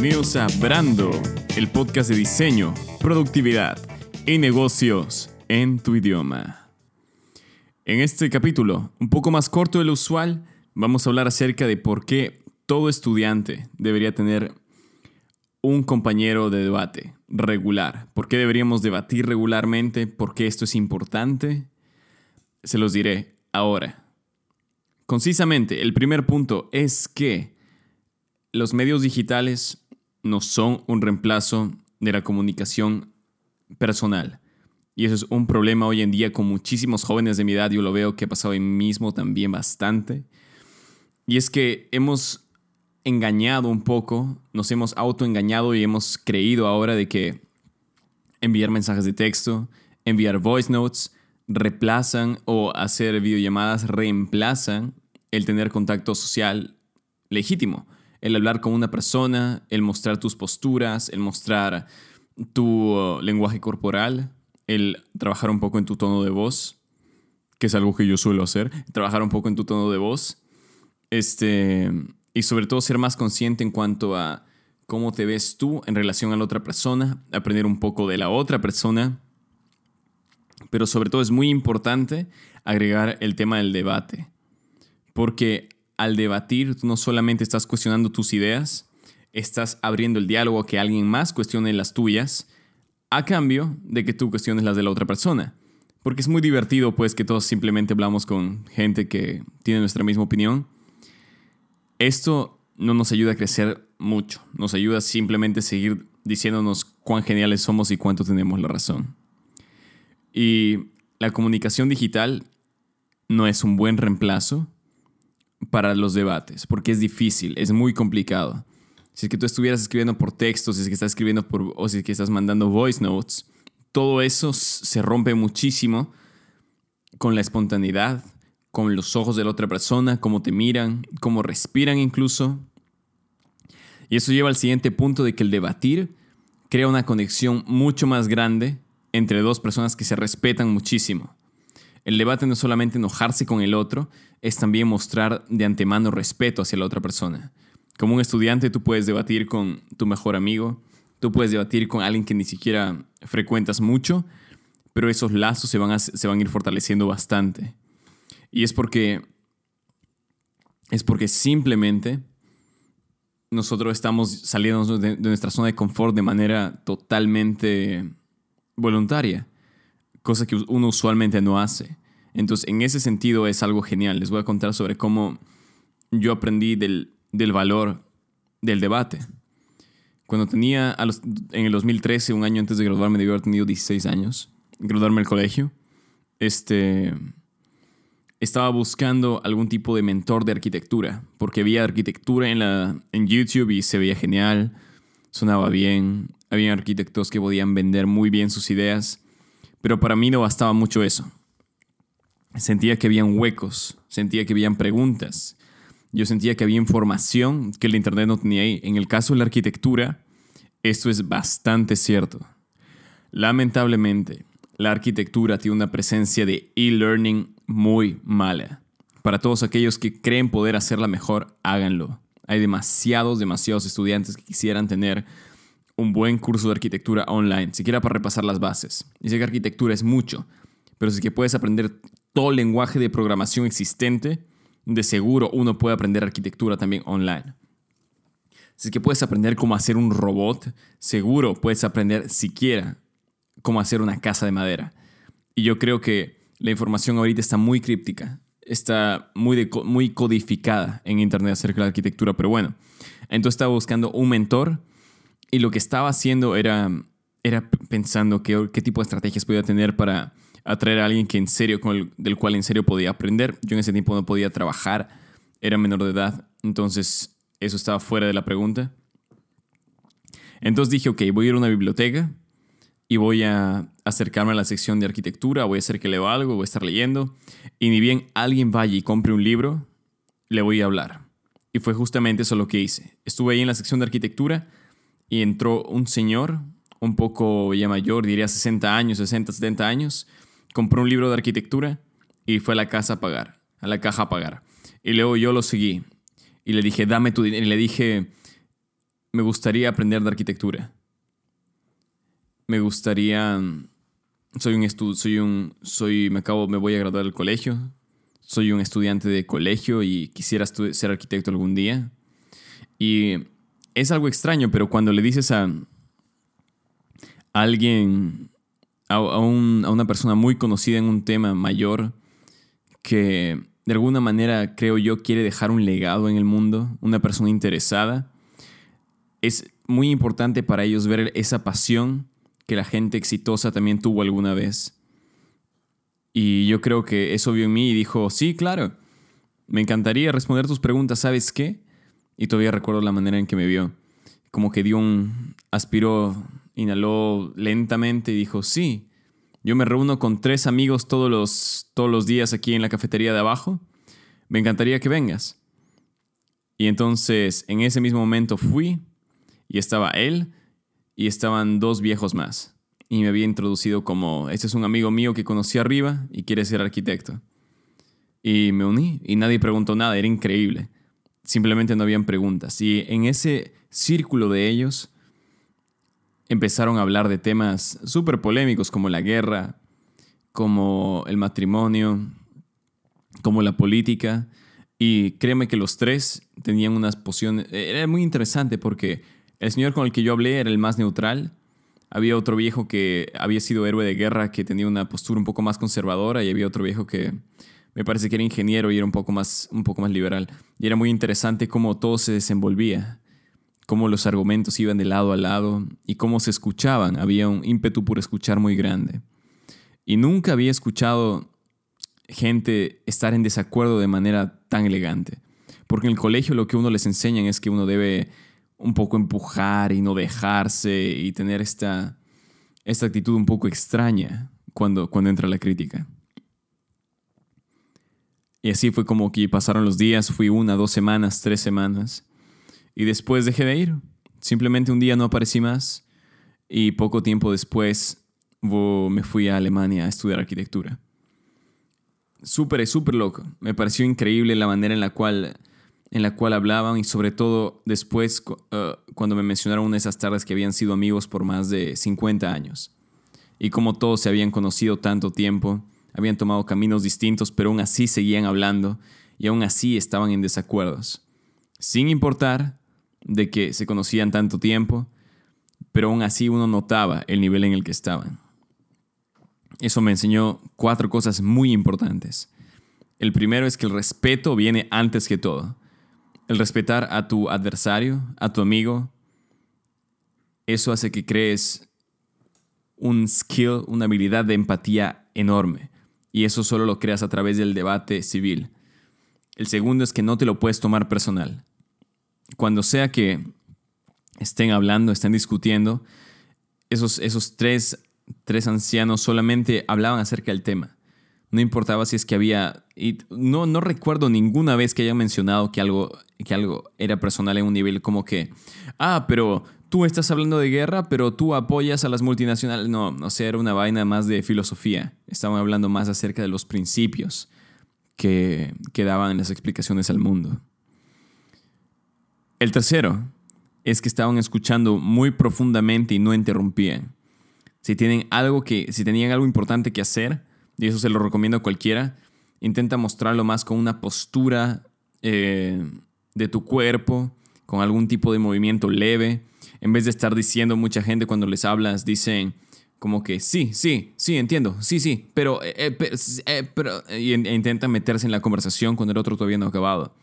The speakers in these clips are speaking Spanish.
Bienvenidos a Brando, el podcast de diseño, productividad y negocios en tu idioma. En este capítulo, un poco más corto de lo usual, vamos a hablar acerca de por qué todo estudiante debería tener un compañero de debate regular. ¿Por qué deberíamos debatir regularmente? ¿Por qué esto es importante? Se los diré ahora. Concisamente, el primer punto es que los medios digitales no son un reemplazo de la comunicación personal. Y eso es un problema hoy en día con muchísimos jóvenes de mi edad. Yo lo veo que ha pasado mí mismo también bastante. Y es que hemos engañado un poco, nos hemos autoengañado y hemos creído ahora de que enviar mensajes de texto, enviar voice notes, reemplazan o hacer videollamadas reemplazan el tener contacto social legítimo. El hablar con una persona, el mostrar tus posturas, el mostrar tu uh, lenguaje corporal, el trabajar un poco en tu tono de voz, que es algo que yo suelo hacer, trabajar un poco en tu tono de voz. Este, y sobre todo ser más consciente en cuanto a cómo te ves tú en relación a la otra persona, aprender un poco de la otra persona. Pero sobre todo es muy importante agregar el tema del debate, porque al debatir tú no solamente estás cuestionando tus ideas, estás abriendo el diálogo a que alguien más cuestione las tuyas, a cambio de que tú cuestiones las de la otra persona. Porque es muy divertido pues que todos simplemente hablamos con gente que tiene nuestra misma opinión esto no nos ayuda a crecer mucho, nos ayuda simplemente a seguir diciéndonos cuán geniales somos y cuánto tenemos la razón. Y la comunicación digital no es un buen reemplazo para los debates, porque es difícil, es muy complicado. Si es que tú estuvieras escribiendo por texto, si es que estás escribiendo por, o si es que estás mandando voice notes, todo eso se rompe muchísimo con la espontaneidad, con los ojos de la otra persona, cómo te miran, cómo respiran incluso. Y eso lleva al siguiente punto de que el debatir crea una conexión mucho más grande entre dos personas que se respetan muchísimo. El debate no es solamente enojarse con el otro, es también mostrar de antemano respeto hacia la otra persona. Como un estudiante tú puedes debatir con tu mejor amigo, tú puedes debatir con alguien que ni siquiera frecuentas mucho, pero esos lazos se van a, se van a ir fortaleciendo bastante. Y es porque, es porque simplemente nosotros estamos saliendo de, nuestra zona de confort de manera totalmente voluntaria, cosa que uno usualmente no hace. Entonces, en ese sentido es algo genial. Les voy a contar sobre cómo yo aprendí del, del valor del debate. Cuando tenía, en el 2013, un año antes de graduarme, debía haber tenido 16 años, graduarme del colegio, este, estaba buscando algún tipo de mentor de arquitectura, porque había arquitectura en, la, en YouTube y se veía genial, sonaba bien, había arquitectos que podían vender muy bien sus ideas, pero para mí no bastaba mucho eso. Sentía que habían huecos, sentía que habían preguntas, yo sentía que había información que el Internet no tenía ahí. En el caso de la arquitectura, esto es bastante cierto. Lamentablemente, la arquitectura tiene una presencia de e-learning muy mala. Para todos aquellos que creen poder hacerla mejor, háganlo. Hay demasiados, demasiados estudiantes que quisieran tener un buen curso de arquitectura online, siquiera para repasar las bases. Y sé que arquitectura es mucho, pero si que puedes aprender todo el lenguaje de programación existente, de seguro uno puede aprender arquitectura también online. Si que puedes aprender cómo hacer un robot, seguro puedes aprender siquiera cómo hacer una casa de madera. Y yo creo que la información ahorita está muy críptica, está muy, muy codificada en Internet acerca de la arquitectura, pero bueno, entonces estaba buscando un mentor y lo que estaba haciendo era, era pensando qué, qué tipo de estrategias podía tener para atraer a alguien que en serio, del cual en serio podía aprender. Yo en ese tiempo no podía trabajar, era menor de edad, entonces eso estaba fuera de la pregunta. Entonces dije, ok, voy a ir a una biblioteca y voy a acercarme a la sección de arquitectura, voy a hacer que leo algo, voy a estar leyendo, y ni bien alguien vaya y compre un libro, le voy a hablar. Y fue justamente eso lo que hice. Estuve ahí en la sección de arquitectura y entró un señor, un poco ya mayor, diría 60 años, 60, 70 años, compró un libro de arquitectura y fue a la casa a pagar, a la caja a pagar. Y luego yo lo seguí y le dije, dame tu dinero. Y le dije, me gustaría aprender de arquitectura. Me gustaría soy un estu soy un soy me acabo me voy a graduar del colegio. Soy un estudiante de colegio y quisiera ser arquitecto algún día. Y es algo extraño, pero cuando le dices a, alguien, a, a, una persona muy conocida en un tema mayor, que de alguna manera creo yo quiere dejar un legado en el mundo, una persona interesada, es muy importante para ellos ver esa pasión que la gente exitosa también tuvo alguna vez. Y yo creo que eso vio en mí y dijo, sí, claro, me encantaría responder tus preguntas, ¿sabes qué? Y todavía recuerdo la manera en que me vio. Como que dio un, aspiró, inhaló lentamente y dijo, sí, yo me reúno con tres amigos todos los, todos los días aquí en la cafetería de abajo. Me encantaría que vengas. Y entonces en ese mismo momento fui y estaba él, y estaban dos viejos más. Y me había introducido como, este es un amigo mío que conocí arriba y quiere ser arquitecto. Y me uní y nadie preguntó nada, era increíble. Simplemente no habían preguntas. Y en ese círculo de ellos empezaron a hablar de temas súper polémicos como la guerra, como el matrimonio, como la política. Y créeme que los tres tenían unas posiciones... Era muy interesante porque el señor con el que yo hablé era el más neutral. Había otro viejo que había sido héroe de guerra que tenía una postura un poco más conservadora y había otro viejo que me parece que era ingeniero y era un poco más, un poco más liberal. Y era muy interesante cómo todo se desenvolvía, cómo los argumentos iban de lado a lado y cómo se escuchaban. Había un ímpetu por escuchar muy grande. Y nunca había escuchado gente estar en desacuerdo de manera tan elegante. Porque en el colegio lo que uno les enseñan es que uno debe un poco empujar y no dejarse y tener esta, esta actitud un poco extraña cuando, cuando entra la crítica. Y así fue como que pasaron los días, fui una, dos semanas, tres semanas, y después dejé de ir. Simplemente un día no aparecí más y poco tiempo después me fui a Alemania a estudiar arquitectura. Súper, súper loco. Me pareció increíble la manera en la cual en la cual hablaban y sobre todo después uh, cuando me mencionaron una de esas tardes que habían sido amigos por más de 50 años y como todos se habían conocido tanto tiempo, habían tomado caminos distintos, pero aún así seguían hablando y aún así estaban en desacuerdos, sin importar de que se conocían tanto tiempo, pero aún así uno notaba el nivel en el que estaban. Eso me enseñó cuatro cosas muy importantes. El primero es que el respeto viene antes que todo el respetar a tu adversario, a tu amigo, eso hace que crees un skill, una habilidad de empatía enorme. Y eso solo lo creas a través del debate civil. El segundo es que no te lo puedes tomar personal. Cuando sea que estén hablando, estén discutiendo, esos, esos tres, tres ancianos solamente hablaban acerca del tema. No importaba si es que había... Y no, no recuerdo ninguna vez que haya mencionado que algo, que algo era personal en un nivel como que... Ah, pero tú estás hablando de guerra, pero tú apoyas a las multinacionales. No, no sé, era una vaina más de filosofía. Estaban hablando más acerca de los principios que, que daban las explicaciones al mundo. El tercero es que estaban escuchando muy profundamente y no interrumpían. Si tienen algo que, si tenían algo importante que hacer, y eso se lo recomiendo a cualquiera, intenta mostrarlo más con una postura eh, de tu cuerpo, con algún tipo de movimiento leve, en vez de estar diciendo mucha gente cuando les hablas, dicen como que sí, sí, sí, entiendo, sí, sí, pero, eh, eh, pero, y intenta meterse en la conversación cuando el otro todavía no ha acabado.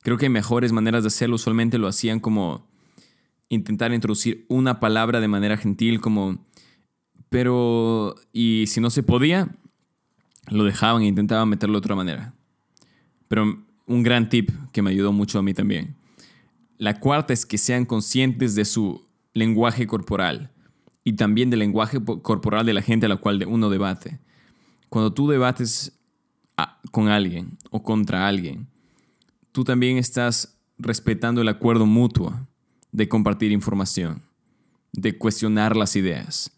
Creo que hay mejores maneras de hacerlo, usualmente lo hacían como intentar introducir una palabra de manera gentil, como, pero, y si no se podía, lo dejaban e intentaban meterlo de otra manera. Pero un gran tip que me ayudó mucho a mí también. La cuarta es que sean conscientes de su lenguaje corporal y también del lenguaje corporal de la gente a la cual uno debate. Cuando tú debates con alguien o contra alguien, tú también estás respetando el acuerdo mutuo de compartir información, de cuestionar las ideas.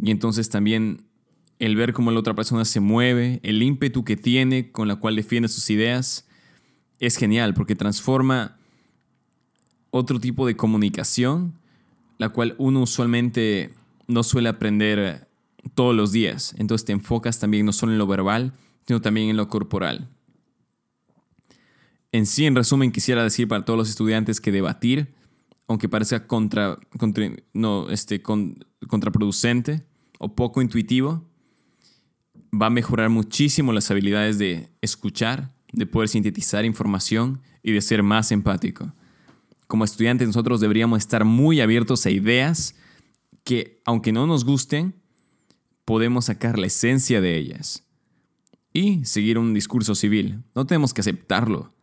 Y entonces también el ver cómo la otra persona se mueve, el ímpetu que tiene con la cual defiende sus ideas, es genial porque transforma otro tipo de comunicación, la cual uno usualmente no suele aprender todos los días. Entonces te enfocas también no solo en lo verbal, sino también en lo corporal. En sí, en resumen, quisiera decir para todos los estudiantes que debatir, aunque parezca contra, no, este, contraproducente o poco intuitivo, va a mejorar muchísimo las habilidades de escuchar, de poder sintetizar información y de ser más empático. Como estudiantes nosotros deberíamos estar muy abiertos a ideas que, aunque no nos gusten, podemos sacar la esencia de ellas y seguir un discurso civil. No tenemos que aceptarlo,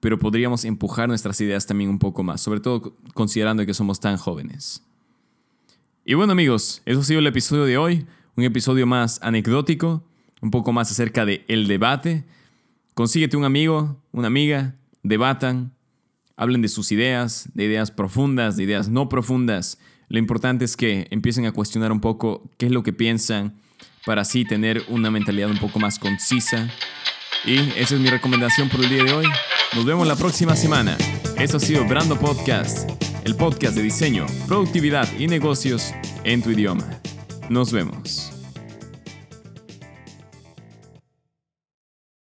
pero podríamos empujar nuestras ideas también un poco más, sobre todo considerando que somos tan jóvenes. Y bueno amigos, eso ha sido el episodio de hoy, un episodio más anecdótico, un poco más acerca de el debate. Consíguete un amigo, una amiga, debatan, hablen de sus ideas, de ideas profundas, de ideas no profundas. Lo importante es que empiecen a cuestionar un poco qué es lo que piensan para así tener una mentalidad un poco más concisa. Y esa es mi recomendación por el día de hoy. Nos vemos la próxima semana. Esto ha sido Brando Podcast, el podcast de diseño, productividad y negocios en tu idioma. Nos vemos.